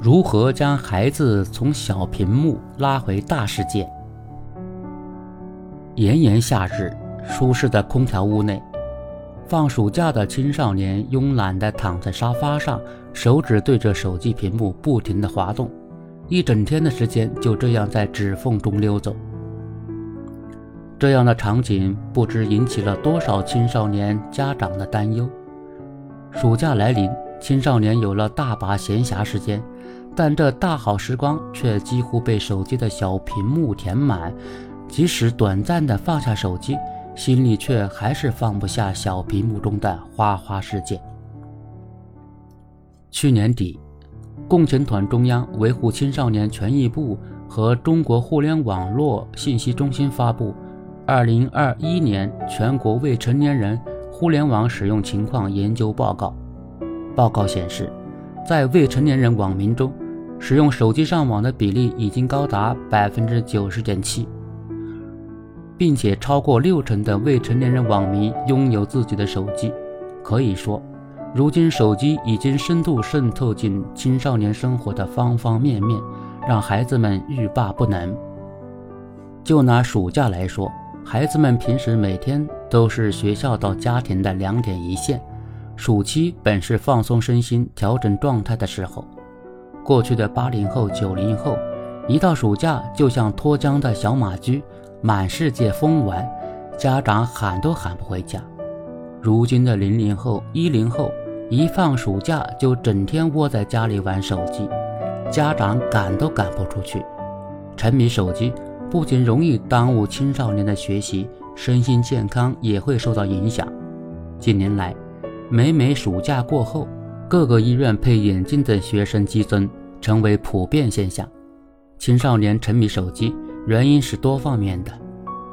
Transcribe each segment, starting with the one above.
如何将孩子从小屏幕拉回大世界？炎炎夏日，舒适的空调屋内，放暑假的青少年慵懒地躺在沙发上，手指对着手机屏幕不停地滑动，一整天的时间就这样在指缝中溜走。这样的场景不知引起了多少青少年家长的担忧。暑假来临，青少年有了大把闲暇时间，但这大好时光却几乎被手机的小屏幕填满。即使短暂的放下手机，心里却还是放不下小屏幕中的花花世界。去年底，共青团中央维护青少年权益部和中国互联网络信息中心发布《二零二一年全国未成年人互联网使用情况研究报告》。报告显示，在未成年人网民中，使用手机上网的比例已经高达百分之九十点七。并且超过六成的未成年人网民拥有自己的手机，可以说，如今手机已经深度渗透进青少年生活的方方面面，让孩子们欲罢不能。就拿暑假来说，孩子们平时每天都是学校到家庭的两点一线，暑期本是放松身心、调整状态的时候。过去的八零后、九零后，一到暑假就像脱缰的小马驹。满世界疯玩，家长喊都喊不回家。如今的零零后、一零后，一放暑假就整天窝在家里玩手机，家长赶都赶不出去。沉迷手机不仅容易耽误青少年的学习，身心健康也会受到影响。近年来，每每暑假过后，各个医院配眼镜的学生激增，成为普遍现象。青少年沉迷手机。原因是多方面的。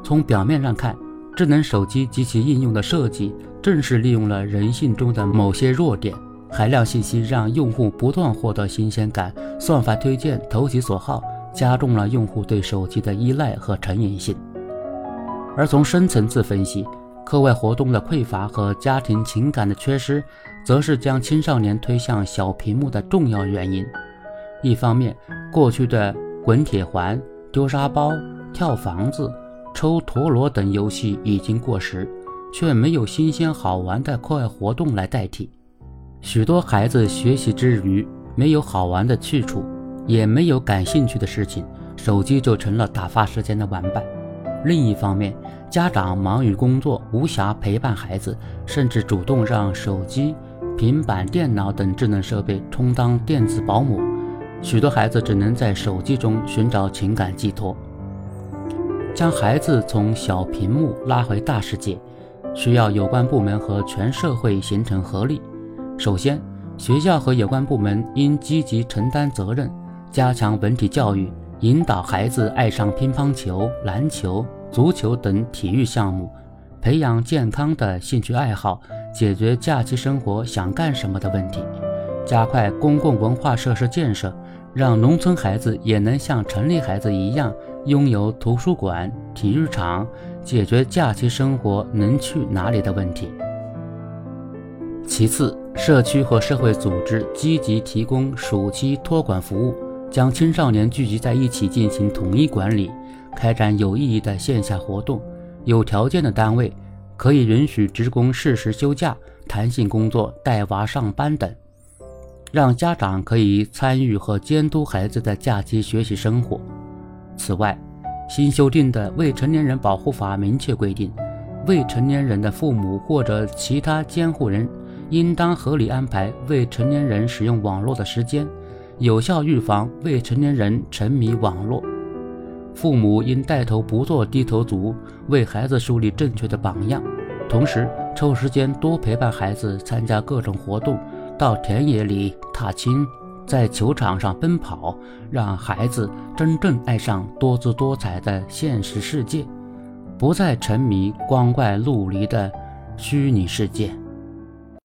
从表面上看，智能手机及其应用的设计正是利用了人性中的某些弱点，海量信息让用户不断获得新鲜感，算法推荐投其所好，加重了用户对手机的依赖和成瘾性。而从深层次分析，课外活动的匮乏和家庭情感的缺失，则是将青少年推向小屏幕的重要原因。一方面，过去的滚铁环。丢沙包、跳房子、抽陀螺等游戏已经过时，却没有新鲜好玩的课外活动来代替。许多孩子学习之余没有好玩的去处，也没有感兴趣的事情，手机就成了打发时间的玩伴。另一方面，家长忙于工作，无暇陪伴孩子，甚至主动让手机、平板电脑等智能设备充当电子保姆。许多孩子只能在手机中寻找情感寄托。将孩子从小屏幕拉回大世界，需要有关部门和全社会形成合力。首先，学校和有关部门应积极承担责任，加强文体教育，引导孩子爱上乒乓球、篮球、足球等体育项目，培养健康的兴趣爱好，解决假期生活想干什么的问题。加快公共文化设施建设。让农村孩子也能像城里孩子一样拥有图书馆、体育场，解决假期生活能去哪里的问题。其次，社区和社会组织积极提供暑期托管服务，将青少年聚集在一起进行统一管理，开展有意义的线下活动。有条件的单位可以允许职工适时休假、弹性工作、带娃上班等。让家长可以参与和监督孩子的假期学习生活。此外，新修订的《未成年人保护法》明确规定，未成年人的父母或者其他监护人应当合理安排未成年人使用网络的时间，有效预防未成年人沉迷网络。父母应带头不做低头族，为孩子树立正确的榜样，同时抽时间多陪伴孩子参加各种活动。到田野里踏青，在球场上奔跑，让孩子真正爱上多姿多彩的现实世界，不再沉迷光怪陆离的虚拟世界。